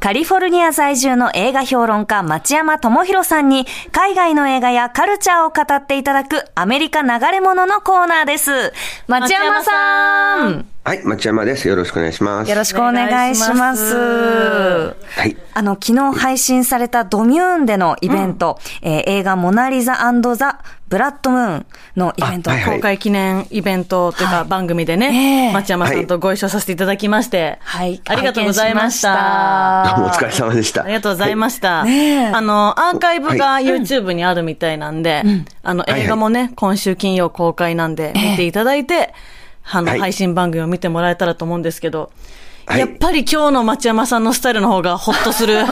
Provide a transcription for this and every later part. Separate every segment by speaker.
Speaker 1: カリフォルニア在住の映画評論家町山智博さんに海外の映画やカルチャーを語っていただくアメリカ流れ物のコーナーです。町山さん
Speaker 2: はい、町山です。よろしくお願いします。
Speaker 1: よろしくお願いします。
Speaker 2: はい。
Speaker 1: あの、昨日配信されたドミューンでのイベント、えー映画モナリザザ・ブラッドムーンのイベント、
Speaker 2: あはいはい。
Speaker 3: 公開記念イベントというか
Speaker 1: はい。
Speaker 3: 番組で
Speaker 1: え
Speaker 3: ね、
Speaker 1: え
Speaker 3: 町山さんとご一緒させていただきまして、
Speaker 1: はい。
Speaker 3: ありがとうございまし
Speaker 1: 拝見しました。
Speaker 3: た。
Speaker 2: どうもお疲れ様でした。
Speaker 3: ありがとうございました。
Speaker 1: ねえ。
Speaker 3: あの、アーカイブが
Speaker 2: はい。
Speaker 3: YouTube にあるみたいなんで、あの、
Speaker 2: はいはい。
Speaker 3: 映画もね、今週金曜公開なんで、見ていただいて、あの、
Speaker 2: はい
Speaker 3: 配信番組を見てもらえたらと思うんですけど、
Speaker 2: はい。
Speaker 3: やっぱり今日の町山さんのスタイルの方がホッとする。
Speaker 1: いや、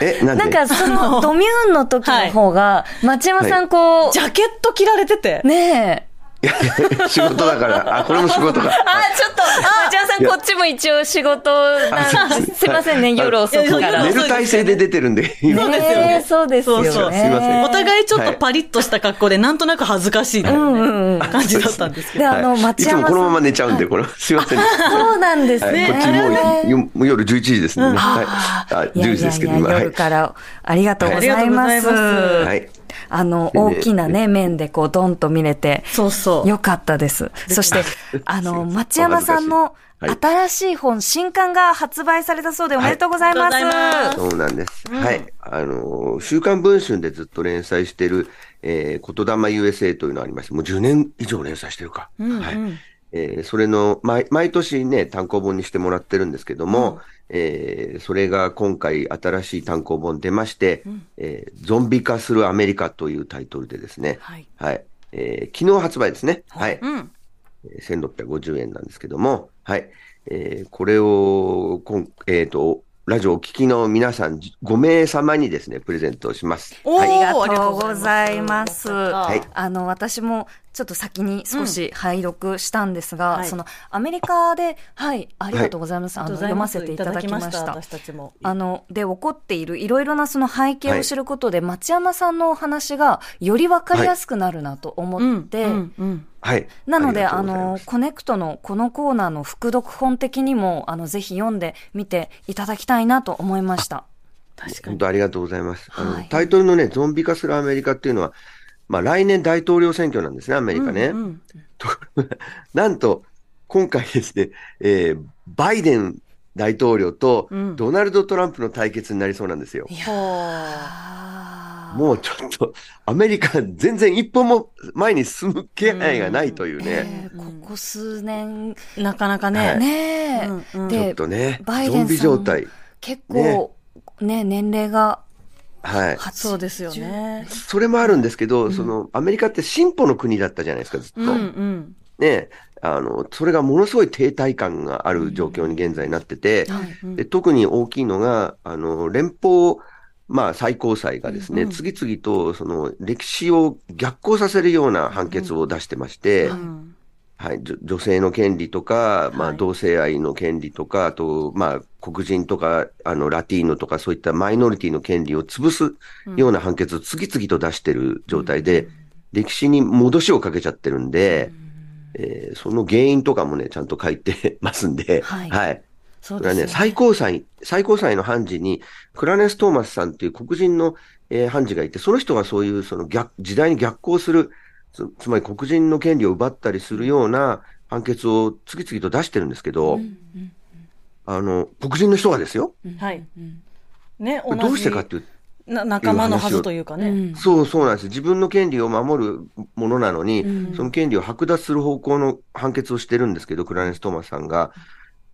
Speaker 2: えなんで？
Speaker 1: なんかそのドミューンの時の方が、町山さんこう、
Speaker 3: ジャケット着られてて、
Speaker 1: ねえ、
Speaker 2: い や仕事だから、あ、これも仕事か。
Speaker 1: あ、ちょっと、町山さん、こっちも一応仕事なんです。すいませんね、夜遅くから。
Speaker 2: 寝る体勢で出てるんで、今
Speaker 3: そうですよね
Speaker 1: ねそうですよね。
Speaker 2: すいません
Speaker 3: お互いちょっとパリッとした格好で、なんとなく恥ずかしい感じだったんですけど。
Speaker 1: で、あの、町山さん。
Speaker 2: つもこのまま寝ちゃうんで、これ、すいません。
Speaker 1: そうなんですね。
Speaker 2: はい、こっちもう夜11時ですね。はい。
Speaker 1: あ
Speaker 2: あ、
Speaker 1: いやい
Speaker 2: 10時ですけど、今。はい
Speaker 1: 夜。からありがとうございます。
Speaker 3: ありがとうございます
Speaker 2: はい。
Speaker 1: あの、大きなね、面でこう、ドンと見れて、
Speaker 3: そうそう。
Speaker 1: よかったです。そして、あの、町山さんの新しい本、新刊が発売されたそうでおめでとうございます。
Speaker 3: はい
Speaker 2: そうなんです。はい。あの、週刊文春でずっと連載してる、えー、言霊 USA というのがありまして、もう10年以上連載してるか。はい。えーそれの、毎、毎年ね、単行本にしてもらってるんですけども、えーそれが今回新しい単行本出まして、えーゾンビ化するアメリカというタイトルでですね、
Speaker 3: はい。
Speaker 2: はい。えー昨日発売ですね。はい。
Speaker 3: うん。
Speaker 2: えー1650円なんですけども、はい。えーこれを、こんえっ、と、ラジオをお聞きの皆さん5名様にですね、プレゼントします。
Speaker 3: おー
Speaker 1: ありがとうございます。
Speaker 3: はい
Speaker 1: あの、私もちょっと先に少し拝読したんですが、
Speaker 3: はい
Speaker 1: その、アメリカで、はい、ありがとうございます。あの、読ませていただきました。
Speaker 3: 私たちも。
Speaker 1: あの、で、起こっているいろいろなその背景を知ることで、町山さんのお話がよりわかりやすくなるなと思って、
Speaker 3: うんうん
Speaker 2: はい。
Speaker 1: なので、あのコネクトのこのコーナーの副読本的にも、あの、ぜひ読んでみていただきたいなと思いました。
Speaker 3: 確かに。
Speaker 2: 本当ありがとうございます。あの、
Speaker 1: はい
Speaker 2: タイトルのね、ゾンビ化するアメリカっていうのは、まあ来年大統領選挙なんですね、アメリカね。
Speaker 3: うんうん
Speaker 2: なんと、今回ですね、えーバイデン大統領と
Speaker 3: うん
Speaker 2: ドナルド・トランプの対決になりそうなんですよ。
Speaker 3: ほ
Speaker 1: あー
Speaker 2: もうちょっと、アメリカ全然一歩も前に進む気配がないというね。
Speaker 1: えーここ数年、
Speaker 3: うなかなか
Speaker 2: は
Speaker 3: ね。
Speaker 2: い
Speaker 1: ねえ、
Speaker 3: うんうん
Speaker 1: で
Speaker 2: ちょっとね、
Speaker 1: バイデンさん
Speaker 2: ゾンビ状態。
Speaker 1: 結構、ね年齢が
Speaker 2: はい。
Speaker 1: 八
Speaker 3: そうですよね。
Speaker 2: それもあるんですけど、その、アメリカって進歩の国だったじゃないですか、ずっと。
Speaker 3: うんうん。
Speaker 2: ね、あの、それがものすごい停滞感がある状況に現在なってて、
Speaker 3: はい
Speaker 2: で特に大きいのが、あの、連邦、まあ、最高裁がですね、
Speaker 3: うん
Speaker 2: 次々と、その、歴史を逆行させるような判決を出してまして、
Speaker 3: うん
Speaker 2: はい、女性の権利とか、まあ、
Speaker 3: はい
Speaker 2: 同性愛の権利とか、あと、まあ、黒人とか、あの、ラティーノとか、そういったマイノリティの権利を潰すような判決を次々と出してる状態で、歴史に戻しをかけちゃってるんで、えーその原因とかもね、ちゃんと書いて ますんで、
Speaker 1: はい。
Speaker 2: はい。
Speaker 3: そうですよ
Speaker 2: これはね、最高裁、最高裁の判事に、クラネス・トーマスさんっていう黒人の、えー判事がいて、その人がそういうその逆、時代に逆行する、つつまり黒人の権利を奪ったりするような判決を次々と出してるんですけど、あの、黒人の人がですよ。
Speaker 3: はい。ね、
Speaker 2: どうしてかっていう
Speaker 3: な仲間のはずというかね。
Speaker 1: うん
Speaker 2: そうそうなんです。自分の権利を守るものなのに、
Speaker 1: うん
Speaker 2: その権利を剥奪する方向の判決をしてるんですけど、クラレンス・トーマスさんが、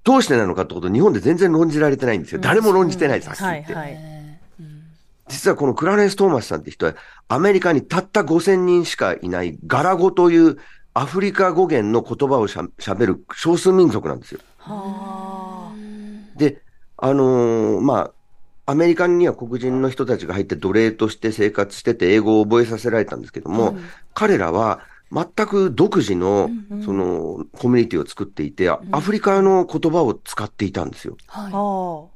Speaker 2: どうしてなのかってことを日本で全然論じられてないんですよ。誰も論じてないです、はっきり言って。
Speaker 3: はいはい。
Speaker 2: 実はこのクラレンス・トーマスさんって人は、アメリカにたった5000人しかいないガラ語というアフリカ語源の言葉をしゃ喋る少数民族なんですよ。
Speaker 3: は
Speaker 2: で、あのーまあ、アメリカには黒人の人たちが入って奴隷として生活してて英語を覚えさせられたんですけども、彼らは全く独自の、その、コミュニティを作っていて、アフリカの言葉を使っていたんですよ。
Speaker 3: あ。
Speaker 1: は
Speaker 3: は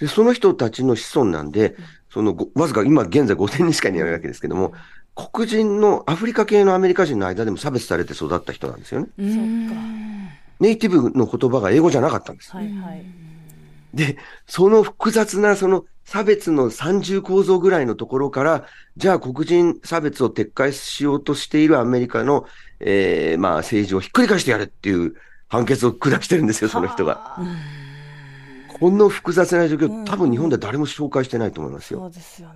Speaker 2: で、その人たちの子孫なんで、そのご、わずか今現在5000人しかいないわけですけども、黒人のアフリカ系のアメリカ人の間でも差別されて育った人なんですよね。
Speaker 1: い。うん
Speaker 2: ネイティブの言葉が英語じゃなかったんです。
Speaker 3: はいはい。
Speaker 2: で、その複雑なその差別の三重構造ぐらいのところから、じゃあ黒人差別を撤回しようとしているアメリカの、えーまあ政治をひっくり返してやれっていう判決を下してるんですよ、その人が。
Speaker 3: はあ。
Speaker 2: この複雑な状況、
Speaker 3: うん
Speaker 2: 多分日本では誰も紹介してないと思いますよ。
Speaker 3: そうですよね。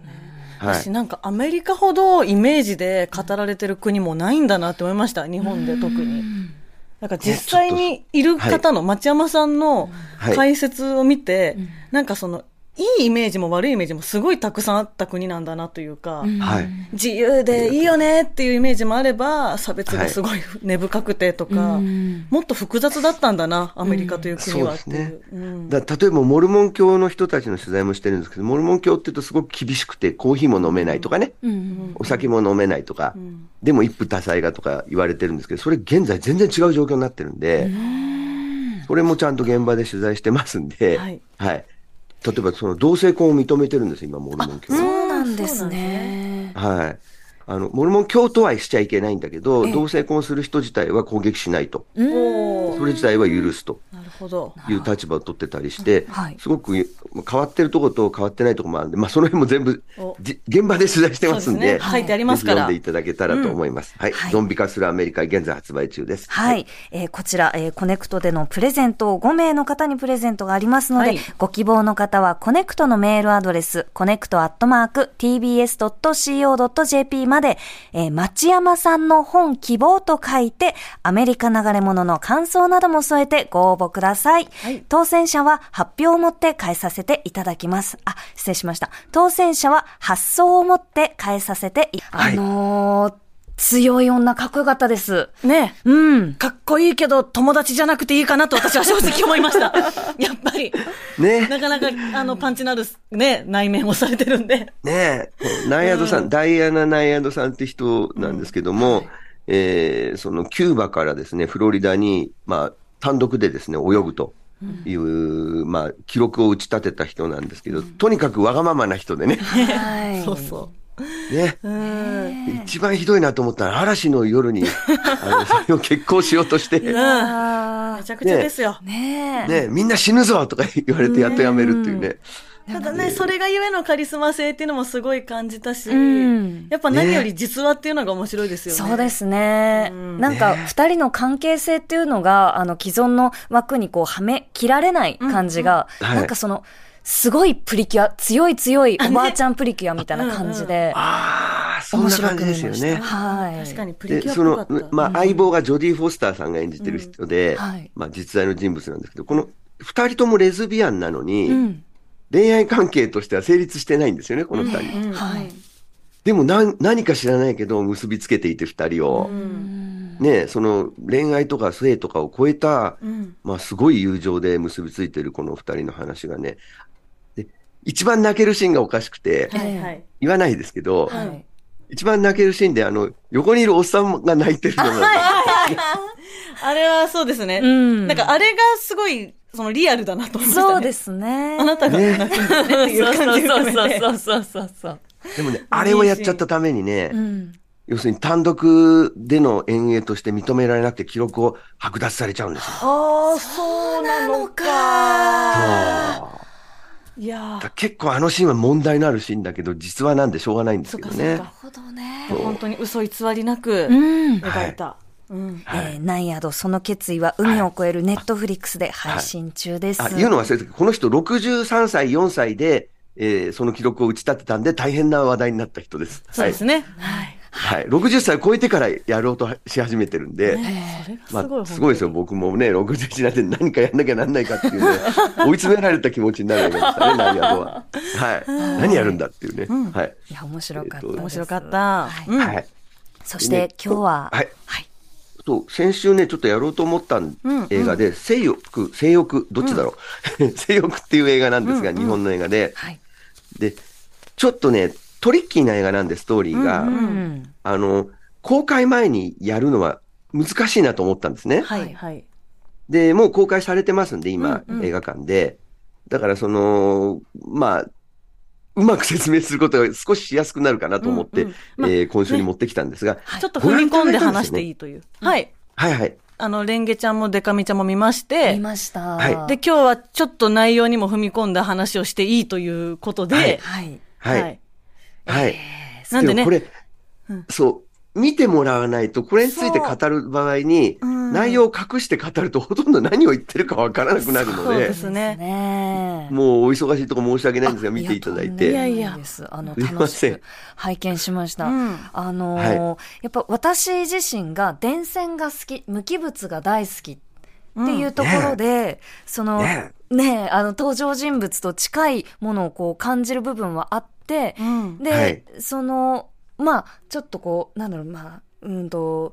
Speaker 2: はい
Speaker 3: 私。なんかアメリカほどイメージで語られてる国もないんだなって思いました。日本で特に。なんか実際にいる方の町山さんの
Speaker 2: はい
Speaker 3: 解説を見て、なんかその、いいイメージも悪いイメージもすごいたくさんあった国なんだなというか、
Speaker 2: はい。
Speaker 3: 自由でいいよねっていうイメージもあれば、差別がすごい根深くてとか、もっと複雑だったんだな、アメリカという国はっていう。うん。
Speaker 2: だ例えば、モルモン教の人たちの取材もしてるんですけど、モルモン教って言うとすごく厳しくて、コーヒーも飲めないとかね、お酒も飲めないとか、でも一夫多妻がとか言われてるんですけど、それ現在全然違う状況になってるんで、それもちゃんと現場で取材してますんで、
Speaker 3: はい。
Speaker 2: はい。例えば、その同性婚を認めてるんです、今、モルモン教は。
Speaker 1: そうなんですね。
Speaker 2: はい。あの、モルモン教とはしちゃいけないんだけど、同性婚する人自体は攻撃しないと。それ自体は許すと。
Speaker 3: なるほど。
Speaker 2: いう立場を取ってたりして、
Speaker 1: はい
Speaker 2: すごく変わってるところと変わってないところもあるんで、まあその辺も全部
Speaker 3: お
Speaker 2: じ現場で取材してますんで、
Speaker 3: で書いてありますから
Speaker 2: 読んでいただけたらと思います。はい、
Speaker 1: はい
Speaker 2: ゾンビ化するアメリカ、現在発売中です。
Speaker 1: はい。えーこちら、えーコネクトでのプレゼントを5名の方にプレゼントがありますので、
Speaker 3: はい
Speaker 1: ご希望の方はコネクトのメールアドレス、コネクトアットマーク tbs.co.jp まで、えー町山さんの本希望と書いて、アメリカ流れ者の感想なども添えてご応募ください。
Speaker 3: はい
Speaker 1: 当選者は発表をもって返させていただきます。あ、失礼しました。当選者は発送をもって返させてい、
Speaker 2: はい
Speaker 1: あのー強い女かっこよかったです。
Speaker 3: ね
Speaker 1: うん。
Speaker 3: かっこいいけど友達じゃなくていいかなと私は正直思いました。やっぱり。
Speaker 2: ね
Speaker 3: なかなか、あの、パンチのある、ね、内面をされてるんで。
Speaker 2: ねえ、ナイアドさん、
Speaker 3: うん
Speaker 2: ダイアナ・ナイアドさんって人なんですけども、えーそのキューバからですね、フロリダに、まあ、単独でですね、泳ぐと。いう、まあ、記録を打ち立てた人なんですけど、とにかくわがままな人でね、
Speaker 1: はい。
Speaker 3: そうそ
Speaker 2: ね、
Speaker 3: う。うん。
Speaker 2: 一番ひどいなと思ったら、嵐の夜に、あの、それを結婚しようとして、
Speaker 3: めちゃくちゃですよ。
Speaker 1: ーねえ。
Speaker 2: みんな死ぬぞとか言われてやっとやめるっていうね。
Speaker 3: ただね、それがゆえのカリスマ性っていうのもすごい感じたし、
Speaker 1: うん
Speaker 3: やっぱ何より実話っていうのが面白いですよね。
Speaker 1: そうですね。
Speaker 3: うん
Speaker 1: なんか、
Speaker 2: ね
Speaker 1: 二人の関係性っていうのが、あの、既存の枠にこう、はめ、切られない感じが、
Speaker 2: うんうんはい
Speaker 1: なんかその、すごいプリキュア、強い強いおばあちゃんプリキュアみたいな感じで、
Speaker 2: ああ、そんな
Speaker 1: 面白
Speaker 2: 感じですよ。ね。
Speaker 1: はい。
Speaker 3: 確かにプリ
Speaker 2: で、
Speaker 3: キュアっ
Speaker 2: そ
Speaker 3: ぽかった。、
Speaker 2: のまあ、相棒がジョディ・フォスターさんが演じてる人で、
Speaker 1: うんはい
Speaker 2: まあ、実在の人物なんですけど、この二人ともレズビアンなのに、
Speaker 1: うん。
Speaker 2: 恋愛関係としては成立してないんですよね、この二人。
Speaker 3: うん
Speaker 1: はい。
Speaker 2: でも何、何か知らないけど、結びつけていて二人を、
Speaker 3: うん
Speaker 2: ね、その恋愛とか性とかを超えた、
Speaker 3: うん
Speaker 2: まあ、すごい友情で結びついてるこの二人の話がね、で一番泣けるシーンがおかしくて、
Speaker 3: はいはい。
Speaker 2: 言わないですけど、
Speaker 1: はい。
Speaker 2: 一番泣けるシーンで、あの、横にいるおっさんが泣いてるのが、
Speaker 3: あれはそうですね。
Speaker 1: うん
Speaker 3: なんかあれがすごい、そのリアルだなと思いましたね。
Speaker 1: そうですね。
Speaker 3: あなたが泣くんだねっていう感じが含めて。
Speaker 1: そうそうそうそう。
Speaker 2: でもね、あれをやっちゃったためにね、
Speaker 1: うん。
Speaker 2: 要するに単独での演芸として認められなくて記録を剥奪されちゃうんですよ。
Speaker 3: ああ、そうなのか。
Speaker 2: そう
Speaker 3: いや
Speaker 2: 結構あのシーンは問題のあるシーンだけど、実はなんでしょうがないんですけどね
Speaker 3: そっかそっ。
Speaker 1: なるほどね。
Speaker 3: ー、本当に嘘偽りなく
Speaker 1: うん。
Speaker 3: 描いた。うん。
Speaker 2: はい
Speaker 1: えーナイアド、その決意は海を越えるネットフリックスで配信中です。
Speaker 2: あ、言うの忘れてたこの人63歳、4歳で、えーその記録を打ち立てたんで大変な話題になった人です。
Speaker 3: そうですね。はい。
Speaker 2: はい。はい。60歳を超えてからやろうとし始めてるんで、
Speaker 3: それがす
Speaker 2: ま
Speaker 3: ごい、
Speaker 2: あ、すごいですよ。僕もね、61になって何かやんなきゃなんないかっていうね、追い詰められた気持ちになるわけでしたね、ナイアドは。はい。何やるんだっていうね。はい。
Speaker 1: いや、面白かった
Speaker 3: 面白かった。
Speaker 1: はい
Speaker 3: うん
Speaker 2: はい。
Speaker 1: そして今日は、
Speaker 2: はい。
Speaker 1: はい。
Speaker 2: そう、先週ね、ちょっとやろうと思った
Speaker 3: ん
Speaker 2: 映画で、性欲、性欲、どっちだろう？性欲っていう映画なんですが、日本の映画で。
Speaker 1: はい。
Speaker 2: で、ちょっとね、トリッキーな映画なんで、ストーリーが。あの、公開前にやるのは難しいなと思ったんですね。
Speaker 3: はいはい。
Speaker 2: で、もう公開されてますんで、今、映画館で。だから、その、まあ、うまく説明することが少ししやすくなるかなと思って、
Speaker 3: うんうんまあ
Speaker 2: えー今週に持ってきたんですが、
Speaker 3: ちょっと踏み込んで話していいという。はい。
Speaker 2: はいはい。
Speaker 3: あの、レンゲちゃんもデカミちゃんも見まして、
Speaker 1: 見ました。
Speaker 2: はい
Speaker 3: で、今日はちょっと内容にも踏み込んだ話をしていいということで、
Speaker 2: はい
Speaker 1: はい。
Speaker 2: はい。はい。
Speaker 3: なんでね
Speaker 2: もこれ、そう、見てもらわないと、これについて語る場合に、
Speaker 3: うん
Speaker 2: 内容を隠して語るとほとんど何を言ってるかわからなくなるの
Speaker 3: そうで
Speaker 2: で、
Speaker 3: ね。
Speaker 2: もうお忙しいとこ申し訳ないんですが、見ていただい
Speaker 1: い
Speaker 2: て。
Speaker 1: や
Speaker 3: いや
Speaker 1: いです。あの、
Speaker 2: すいま
Speaker 1: 楽し
Speaker 2: せん
Speaker 1: く拝見しました。
Speaker 3: うん
Speaker 1: あのやっぱ私自身が電線が好き、無機物が大好きっていうところで、その、
Speaker 2: ね
Speaker 1: あの、登場人物と近いものをこう感じる部分はあって、
Speaker 3: うん。
Speaker 1: で、
Speaker 2: はい
Speaker 1: その、まあ、ちょっとこう、なんだろう、まあ、うんと、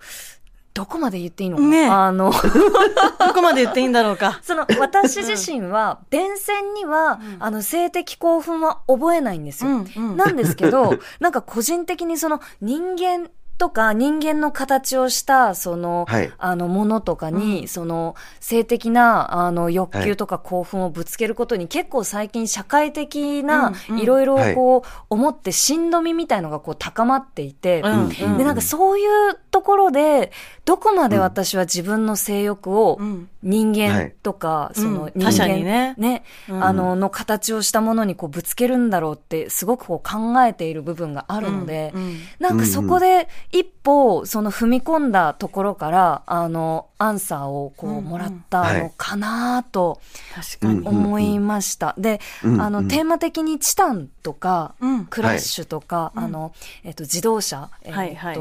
Speaker 1: どこまで言っていいのかな、
Speaker 3: ねえ
Speaker 1: あの、
Speaker 3: どこまで言っていいんだろうか。
Speaker 1: その、私自身は、電線には、あの、性的興奮は覚えないんですよ。
Speaker 3: うんうん
Speaker 1: なんですけど、なんか個人的にその、人間とか人間の形をした、その、
Speaker 2: はい。
Speaker 1: あの、ものとかに、
Speaker 3: うん。
Speaker 1: その、性的な、あの、欲求とか興奮をぶつけることに、結構最近社会的な、いろいろこう、思って、しんどみみたいのがこう、高まっていて、
Speaker 3: うん
Speaker 2: うん。
Speaker 1: で、なんかそういうところで、どこまで私は自分の性欲を
Speaker 3: うん。
Speaker 1: 人間とか、
Speaker 3: い。
Speaker 1: その人間、
Speaker 3: うん。他者にね。うん。
Speaker 1: あの、の形をしたものにこうぶつけるんだろうって、すごくこう考えている部分があるので、
Speaker 3: うん。うん。
Speaker 1: なんかそこで一歩、その踏み込んだところから、あの、アンサーをこ
Speaker 3: う
Speaker 1: もらったのかなと
Speaker 3: 確かに。
Speaker 2: うん
Speaker 1: 思いました。で、
Speaker 2: うん
Speaker 1: あの、
Speaker 2: うん
Speaker 1: テーマ的にチタンとか、
Speaker 3: うん。
Speaker 1: クラッシュとか、
Speaker 3: はい。
Speaker 1: あの、えっと、自動車、えっと、
Speaker 3: はいはい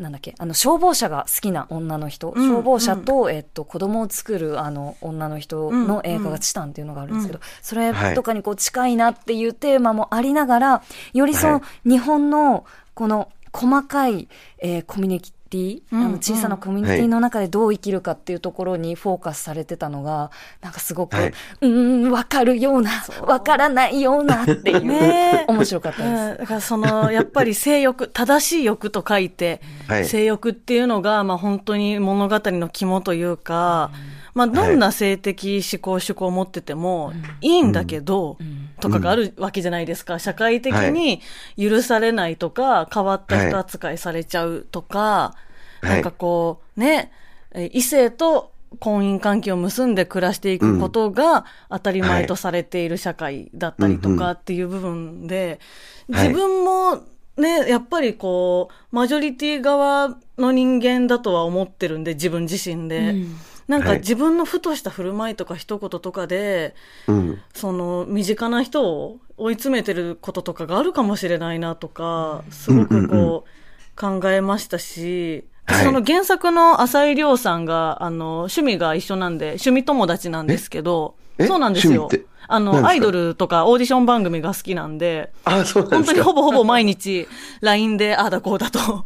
Speaker 1: なんだっけ、あの、消防車が好きな女の人、
Speaker 3: うん
Speaker 1: 消防車と、えっと、子供を作る、あの、女の人の映画がチタンっていうのがあるんですけど、
Speaker 3: うん。
Speaker 1: それとかにこう近いなっていうテーマもありながら、よりその、
Speaker 2: は
Speaker 1: 日本の、この、細かい、えーコミュニティ、
Speaker 3: うん
Speaker 1: あの小さなコミュニティの中でどう生きるかっていうところにフォーカスされてたのが、なんかすごく、
Speaker 2: はい。う
Speaker 1: ーん、わかるような、わからないようなっていう、
Speaker 3: ねえ。
Speaker 1: 面白かったです。
Speaker 3: うん。だからその、やっぱり性欲、正しい欲と書いて、
Speaker 2: はい。
Speaker 3: 性欲っていうのが、まあ本当に物語の肝というか、まあどんな性的思考、趣向を持っててもいいんだけど、とかがあるわけじゃないですか。社会的に許されないとか、変わった人扱いされちゃうとか、
Speaker 2: はい。
Speaker 3: なんかこう、ね、え異性と婚姻関係を結んで暮らしていくことが当たり前とされている社会だったりとかっていう部分で、
Speaker 2: はい。
Speaker 3: 自分もね、やっぱりこう、マジョリティ側の人間だとは思ってるんで、自分自身で。
Speaker 1: うん
Speaker 3: なんか
Speaker 2: はい。
Speaker 3: 自分のふとした振る舞いとか一言とかで、
Speaker 2: うん。
Speaker 3: その身近な人を追い詰めてることとかがあるかもしれないなとか、すごくこう考えましたし、
Speaker 2: はい。
Speaker 3: その原作の浅井亮さんが、あの、趣味が一緒なんで、趣味友達なんですけど、
Speaker 2: え？え？
Speaker 3: そうなんですよ。あの、アイドルとかオーディション番組が好きなんで、
Speaker 2: あ、そうなん
Speaker 3: 本当に。ほぼほぼ毎日 LINE でああだこうだと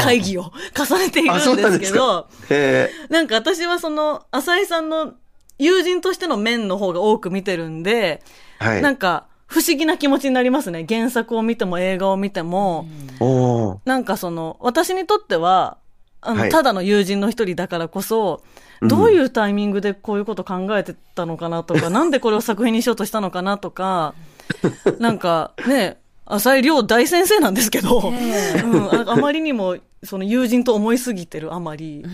Speaker 3: 会議を重ねている
Speaker 2: んなん
Speaker 3: でけど
Speaker 2: ですすか、。へ
Speaker 3: なんか私はその、浅井さんの友人としての面の方が多く見てるんで、
Speaker 2: え。はい。
Speaker 3: なんか不思議な気持ちになりますね。原作を見ても映画を見ても、
Speaker 2: おー
Speaker 3: なんかその、私にとっては、あの、
Speaker 2: はい
Speaker 3: ただの友人の一人だからこそ、どういうタイミングでこういうこと考えてたのかなとか、なんでこれを作品にしようとしたのかなとか、なんかね、浅井亮大先生なんですけど、うん、ああまりにもその友人と思いすぎてるあまり、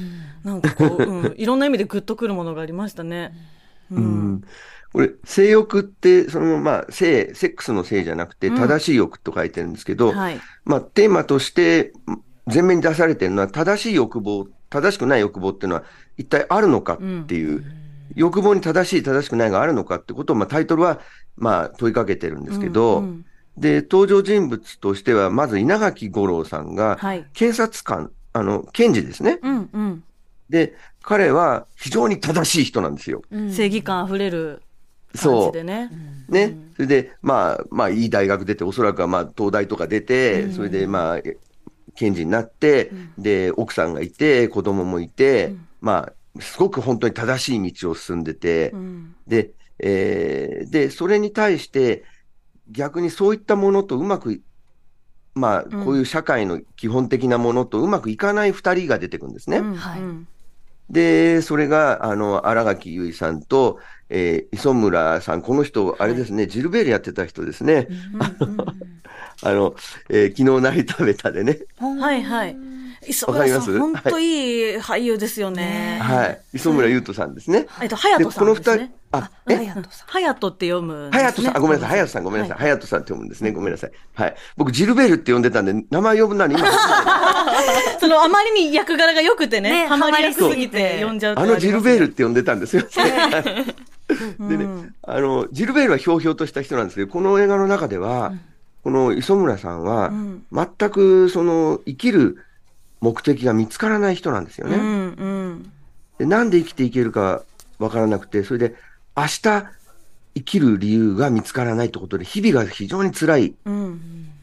Speaker 3: なんかこう、うん、いろんな意味でグッとくるものがありましたね。う
Speaker 2: うん。ん。これ、性欲って、その、まあ、性、セックスの性じゃなくて、
Speaker 3: うん。
Speaker 2: 正しい欲と書いてるんですけど、
Speaker 3: はい。
Speaker 2: まあ、テーマとして、前面に出されてるのは、正しい欲望、正しくない欲望っていうのは、一体あるのかっていう、欲望に正しい、正しくないがあるのかってことを、まあ、タイトルは、まあ、問いかけてるんですけど、
Speaker 3: うんうん
Speaker 2: で、登場人物としては、まず稲垣吾郎さんが、
Speaker 3: はい。
Speaker 2: 警察官、あの、検事ですね。
Speaker 3: うんうん。
Speaker 2: で、彼は非常に正しい人なんですよ。
Speaker 1: うん
Speaker 3: 正義感あふれる感
Speaker 2: そう。
Speaker 3: じでね。
Speaker 2: ね。それで、まあ、まあ、いい大学出て、おそらくは、まあ、東大とか出て、それで、まあ、え検事になって、で、奥さんがいて、子供もいて、まあ、すごく本当に正しい道を進んでて
Speaker 3: う、ん
Speaker 2: で、えーで、それに対して、逆にそういったものとうまく、まあ、
Speaker 3: うん
Speaker 2: こういう社会の基本的なものとうまくいかない二人が出てくるんですね。
Speaker 3: うん
Speaker 1: はい
Speaker 3: うん
Speaker 2: で、それが、あの、荒垣結衣さんと、えー磯村さん、この人、あれですね、ジルベールやってた人ですね。あの、えー昨日成り食べたでね。
Speaker 3: はいはい。磯村さん、本当いい俳優ですよね。
Speaker 2: はい。磯村優斗さんですね。
Speaker 3: えっと、隼人さんですね。
Speaker 2: あ、え？
Speaker 3: 隼人って読む。
Speaker 2: 隼人さん、あ、ごめんなさい。隼人さん、ごめんなさい。隼人さんって読むんですね。ごめんなさい。はい。僕、ジルベールって呼んでたんで、名前呼ぶなら今
Speaker 3: その、あまりに役柄が良くてね、ハマりやすすぎて呼んじゃう
Speaker 2: あのジルベールって呼んでたんですよ。でね、あの、ジルベールはひょうひょうとした人なんですけど、この映画の中では、この磯村さんは、全くその生きる目的が見つからない人なんですよね。うんうん、でなんで生きていけるかわからなくて、それで明日生きる理由が見つからないってことで、日々が非常に辛い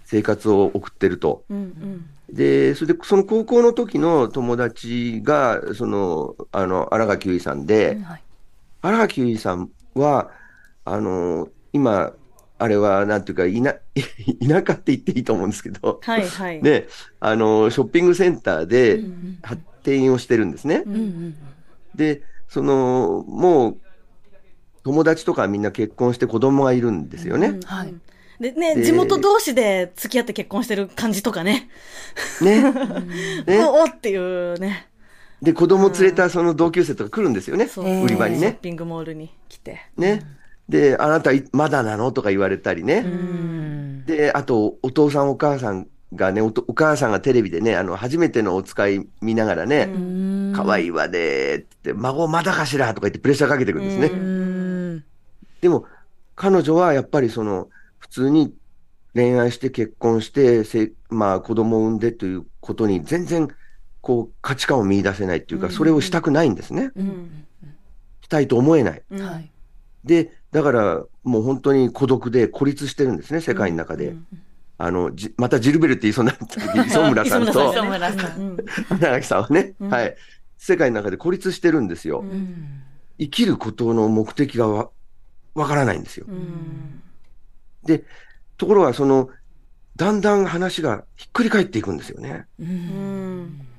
Speaker 2: 生活を送ってると。うんうんで、それで、その高校の時の友達が、その、あの、荒垣結衣さんで、はい、荒垣結衣さんは、あの、今、あれは、なんていうか、いな、田舎って言っていいと思うんですけど、はいはい。で、あの、ショッピングセンターで、店員をしてるんですね。うんうん、で、その、もう、友達とかみんな結婚して子供がいるんですよね。うん、はい。
Speaker 3: でね、地元同士で付き合って結婚してる感じとかね。
Speaker 2: ね。
Speaker 3: ねおおっていうね。
Speaker 2: で、子供連れたその同級生とか来るんですよね。売り場にね。ショッ
Speaker 3: ピングモールに来て。
Speaker 2: ね。で、あなたまだなの？とか言われたりね。で、あと、お父さんお母さんがねお、お母さんがテレビでね、あの、初めてのお使い見ながらね、可愛いわで、って、孫まだかしら？とか言ってプレッシャーかけてくるんですね。でも、彼女はやっぱりその、普通に恋愛して結婚して、せまあ子供を産んでということに全然、こう、価値観を見出せないっていうか、それをしたくないんですね。したいと思えない。はい。で、だからもう本当に孤独で孤立してるんですね、世界の中で。うんあの、じ、またジルベルって言いそうになった 磯村さんと、磯村さん。花垣さんはね、うん、はい。世界の中で孤立してるんですよ。うん、生きることの目的がわ、わからないんですよ。うん、で、ところがその、だんだん話がひっくり返っていくんですよね。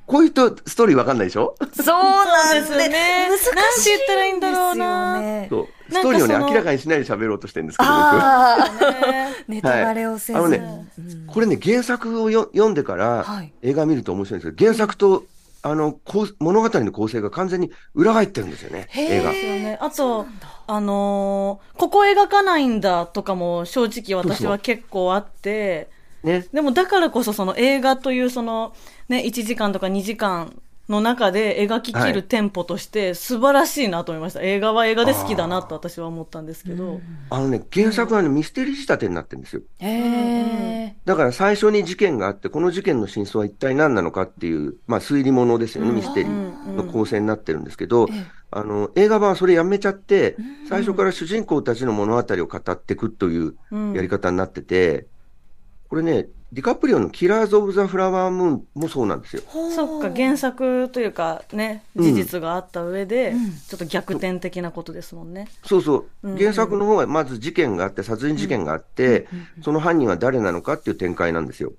Speaker 2: うんこういうとストーリーわかんないでしょ？
Speaker 1: そうなんですね。
Speaker 3: 難しい。なんて言ったらいいんだろうな。
Speaker 2: そう。ストーリーをね、明らかにしないで喋ろうとしてるんですけど、
Speaker 1: 僕。ネタバレをせず。
Speaker 2: あのね、これね、原作をよ読んでから映画見ると面白いんですけど、原作とあの、こう物語の構成が完全に裏返ってるんですよね、映画。ね、
Speaker 3: あと、あのー、ここ描かないんだとかも正直私は結構あって、ね。でもだからこそその映画というその、ね、1時間とか2時間の中で描ききるテンポとして素晴らしいなと思いました。はい、映画は映画で好きだなと私は思ったんですけど。
Speaker 2: あのね、原作はね、ミステリー仕立てになってるんですよ。へだから最初に事件があって、この事件の真相は一体何なのかっていう、まあ推理物ですよね、ミステリーの構成になってるんですけど、あの、映画版はそれやめちゃって、最初から主人公たちの物語を語っていくというやり方になってて、これね、ディカプリオのキラーズ・オブ・ザ・フラワームーンもそうなんですよ。
Speaker 3: そっか、原作というかね、事実があった上で、うん、ちょっと逆転的なことですもんね。
Speaker 2: そうそう。原作の方はまず事件があって、殺人事件があって、その犯人は誰なのかっていう展開なんですよ。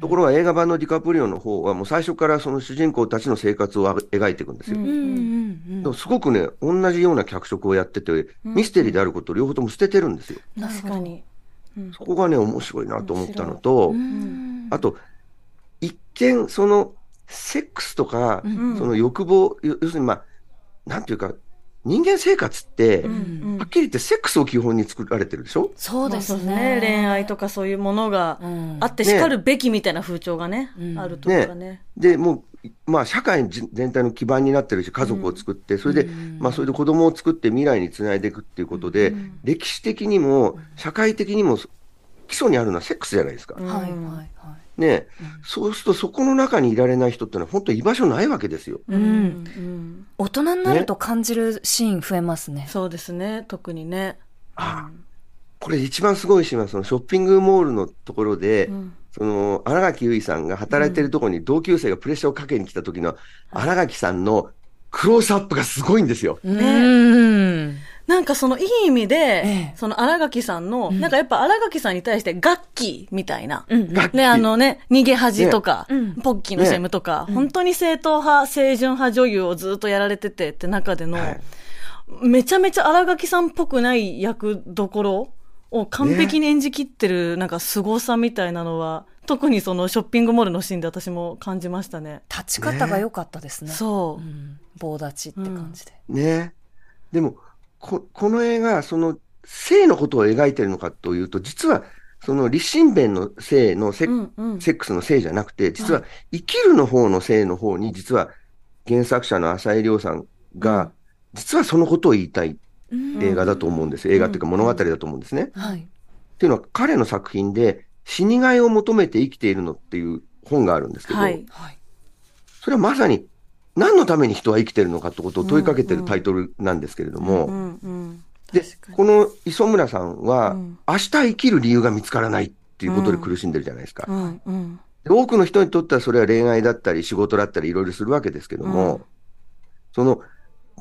Speaker 2: ところが映画版のディカプリオの方はもう最初からその主人公たちの生活を描いていくんですよ。すごくね、同じような脚色をやってて、ミステリーであることを両方とも捨ててるんですよ。
Speaker 3: 確かに。
Speaker 2: そこがね、面白いなと思ったのと、あと、一見、その、セックスとか、その欲望、要するにまあ、なんていうか、人間生活って、はっきり言ってセックスを基本に作られてるでしょ？
Speaker 3: そうですね。恋愛とかそういうものがあってしかるべきみたいな風潮がね、あるとかね。
Speaker 2: で、もう、まあ、社会全体の基盤になってるし、家族を作って、それで、まあ、それで子供を作って未来につないでいくっていうことで、歴史的にも、社会的にも、基礎にあるのはセックスじゃないですか。はいはいはい。ね、うん、そうするとそこの中にいられない人ってのは本当居場所ないわけですよ。うん。う
Speaker 1: ん、大人になると感じるシーン増えますね。ね。
Speaker 3: そうですね、特にね。
Speaker 2: あ、これ一番すごいシーンはそのショッピングモールのところで、その荒垣結衣さんが働いてるところに同級生がプレッシャーをかけに来た時の荒垣さんのクロースアップがすごいんですよ。ね。
Speaker 3: なんかそのいい意味で、ええ、その荒垣さんの、うん、なんかやっぱ荒垣さんに対して楽器みたいな、うん、ね、あのね、逃げ恥とか、ね、ポッキーのシェムとか、ね、本当に正統派、清純派女優をずっとやられててって中での、はい、めちゃめちゃ荒垣さんっぽくない役どころを完璧に演じきってる、なんか凄さみたいなのは、特にそのショッピングモールのシーンで私も感じましたね。
Speaker 1: 立ち方が良かったですね。
Speaker 3: そうう。
Speaker 1: ん棒立ちって感じで。
Speaker 2: ね。でも、こ、この映画、その、性のことを描いてるのかというと、実は、その立身弁の性のセ,、
Speaker 3: うんうん
Speaker 2: セックスの性じゃなくて、実は生きるの方の性の方に、実は原作者の浅井亮さんが、実はそのことを言いたい
Speaker 1: うん
Speaker 2: 映画だと思うんです。映画っていうか物語だと思うんですね。
Speaker 1: はい。
Speaker 2: っていうのは彼の作品で死にがいを求めて生きているのっていう本があるんですけど、
Speaker 3: はい。
Speaker 1: はい。
Speaker 2: それはまさに何のために人は生きてるのかってことを問いかけてるタイトルなんですけれども、
Speaker 3: うんうん。
Speaker 2: でこの磯村さんは、
Speaker 3: うん
Speaker 2: 明日生きる理由が見つからないっていうことで苦しんでるじゃないですか。
Speaker 3: うんうん。
Speaker 2: で多くの人にとってはそれは恋愛だったり仕事だったりいろいろするわけですけども、
Speaker 3: うん
Speaker 2: その、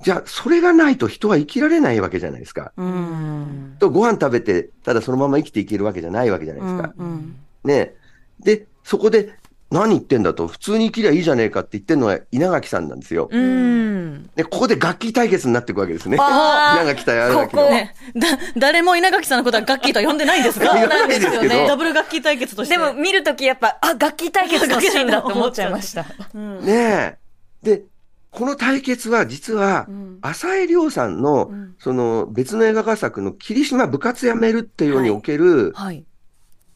Speaker 2: じゃあそれがないと人は生きられないわけじゃないですか。
Speaker 3: うん。
Speaker 2: とご飯食べて、ただそのまま生きていけるわけじゃないわけじゃないですか。
Speaker 3: うん
Speaker 2: ねで、そこで、何言ってんだと、普通に生きりゃいいじゃねえかって言ってるのは稲垣さんなんですよ。
Speaker 1: うん。
Speaker 2: で、ここで楽器対決になっていくわけですね。稲垣対荒垣
Speaker 1: ここ
Speaker 2: の。
Speaker 3: ね、だ、誰も稲垣さんのことはガッキーとは呼んでないんですか
Speaker 2: 言わないですけど
Speaker 3: ダブル楽器対決として。
Speaker 1: でも見るときやっぱ、あ、楽器対決のシーンだって思っちゃいました。
Speaker 3: うん、
Speaker 2: ねえ。で、この対決は実は
Speaker 3: う、ん
Speaker 2: 浅井亮さんの、
Speaker 3: うん
Speaker 2: その別の映画化作の霧島部活やめるっていうにおける、
Speaker 1: はい。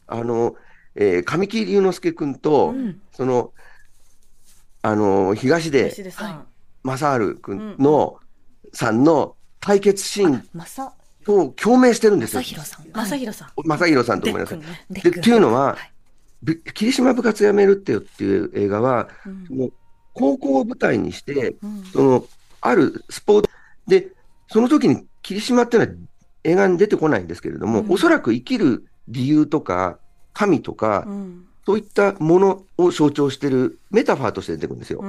Speaker 2: あの、えー神木隆之介君と、
Speaker 1: うん
Speaker 2: その、あの、東出。正治君の、さんの対決シーンと共鳴してるんですよ
Speaker 1: まさ。ひろさん。
Speaker 3: 正弘さん。
Speaker 2: 正弘さんと
Speaker 3: で
Speaker 2: ごめんなさい。
Speaker 3: っくんね。
Speaker 2: で、
Speaker 1: で
Speaker 2: っていうのは、
Speaker 1: はい
Speaker 2: ぶ霧島部活やめるってよっていう映画は、
Speaker 3: うん
Speaker 2: 高校を舞台にして、
Speaker 3: うん
Speaker 2: その、あるスポーツ、で、その時に霧島っていうのは映画に出てこないんですけれども、
Speaker 3: うん
Speaker 2: おそらく生きる理由とか、神とか、
Speaker 3: うん
Speaker 2: そういったものを象徴しているメタファーとして出てくるんですよ。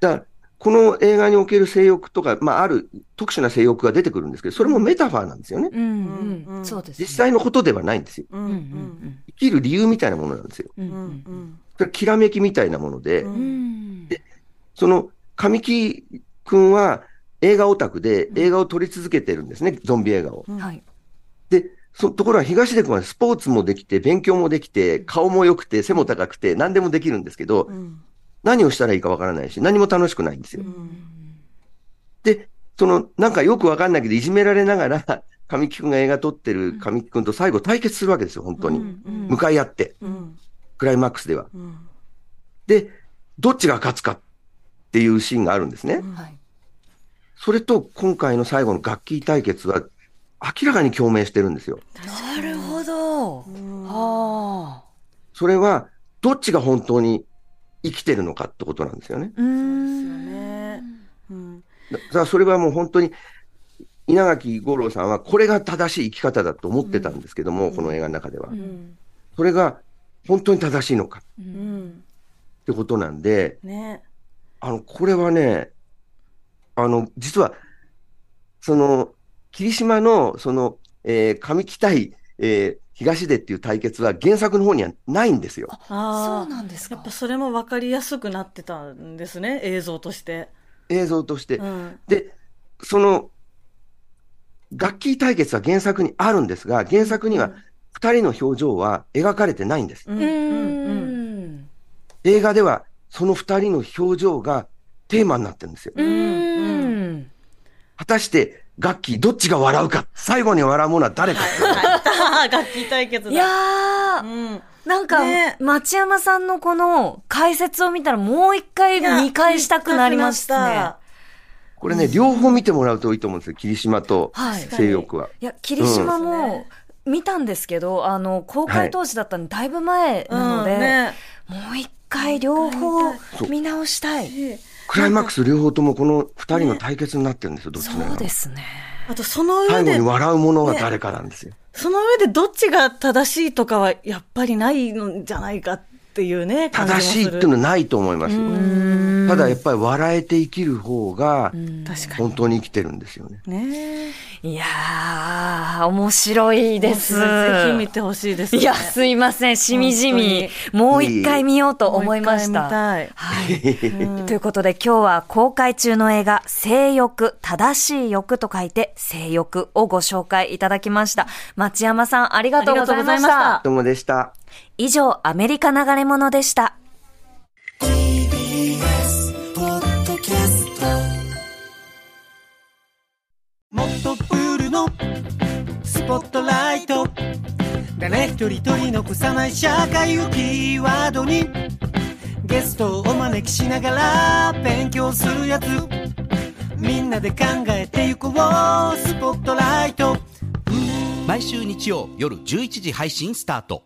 Speaker 2: だから、この映画における性欲とか、まあ、ある特殊な性欲が出てくるんですけど、それもメタファーなんですよね。
Speaker 1: うん。うん。
Speaker 2: 実際のことではないんですよ。
Speaker 3: うんう
Speaker 1: うん
Speaker 3: ん
Speaker 2: 生きる理由みたいなものなんですよ。
Speaker 1: うんう
Speaker 3: ん
Speaker 2: それきらめきみたいなもので、
Speaker 3: うん
Speaker 1: うん。
Speaker 2: その神木くんは映画オタクで映画を撮り続けてるんですね、ゾンビ映画を。
Speaker 3: うん
Speaker 1: はい。
Speaker 2: で、そところが東出君はスポーツもできて、勉強もできて、顔も良くて、背も高くて、何でもできるんですけど、
Speaker 3: うん
Speaker 2: 何をしたらいいかわからないし、何も楽しくないんですよ。
Speaker 3: うん
Speaker 2: で、その、なんかよくわかんないけど、いじめられながら、神木くんが映画撮ってる神木くんと最後対決するわけですよ、本当に。
Speaker 3: うん
Speaker 2: 向かい合って、
Speaker 3: うん
Speaker 2: クライマックスでは。
Speaker 3: うん
Speaker 2: で、どっちが勝つかっていうシーンがあるんですね。
Speaker 1: はい。
Speaker 2: それと今回の最後の楽器対決は明らかに共鳴してるんですよ。
Speaker 1: なるほど。
Speaker 3: うん
Speaker 1: はあ。
Speaker 2: それはどっちが本当に生きてるのかってことなんですよね。
Speaker 1: うーん。
Speaker 3: ねうん
Speaker 2: だだからそれはもう本当に稲垣吾郎さんはこれが正しい生き方だと思ってたんですけども、この映画の中では
Speaker 1: う。
Speaker 3: うん
Speaker 2: それが本当に正しいのか
Speaker 1: う。
Speaker 3: うんん
Speaker 2: ってことなんで、
Speaker 3: ね
Speaker 2: あの、これはね、あの、実は、その、霧島の、その、えー、上北対、えー、東出っていう対決は原作の方にはないんですよ。
Speaker 1: そ
Speaker 3: ああ
Speaker 1: うなんですか
Speaker 3: やっぱ。それも分かりやすくなってたんですね映像として。
Speaker 2: 映像として。
Speaker 3: うん
Speaker 2: で、その、楽器対決は原作にあるんですが、原作には二人の表情は描かれてないんです。
Speaker 3: う
Speaker 1: うん
Speaker 3: うん
Speaker 1: ん。
Speaker 2: 映画ではその二人の表情がテーマになってるんですよ。
Speaker 1: うーん。
Speaker 2: 果たして楽器どっちが笑うか、最後に笑うものは誰か。
Speaker 3: 楽器対決だ。
Speaker 1: いやー、
Speaker 3: うん
Speaker 1: なんか、
Speaker 3: ね
Speaker 1: 町山さんのこの解説を見たらもう一回見返したくなりましたね。
Speaker 2: これね、両方見てもらうといいと思うんですよ。霧島と
Speaker 1: はい。
Speaker 2: 性欲は。
Speaker 1: いや、霧島
Speaker 3: うん
Speaker 1: も見たんですけど、あの、公開当時だったんでだいぶ前なので、
Speaker 3: うんね
Speaker 1: もう一回両方見直したい。
Speaker 2: クライマックス両方ともこの二人の対決になってるんですよ、どっちの
Speaker 1: そうですね。
Speaker 3: あとその上
Speaker 2: 最後
Speaker 3: で
Speaker 2: に笑うものが誰かなんですよ。
Speaker 3: その上でどっちが正しいとかはやっぱりないのじゃないかっっていうね、
Speaker 2: 正しい。っていうのはないと思います。ただやっぱり笑えて生きる方が、
Speaker 3: 確か
Speaker 2: 本当に生きてるんですよね。
Speaker 3: に。ね
Speaker 1: いやー、面白いです。
Speaker 3: ぜひ見てほしいです、ね。
Speaker 1: いや、すいません。しみじみ。もう一回見ようと思いました。はい。ということで今日は公開中の映画、性欲、正しい欲と書いて、性欲をご紹介いただきました。町山さん、ありがとうございまし
Speaker 3: ありがとうございました
Speaker 1: た。
Speaker 2: どうもでした。
Speaker 1: 以上、アメリカ流れ物でした。
Speaker 4: もっとプールのスポットライト。誰一人取り残さない社会をキーワードに。ゲストをお招きしながら勉強するやつ。みんなで考えてゆこうスポットライト。
Speaker 5: 毎週日曜夜11時配信スタート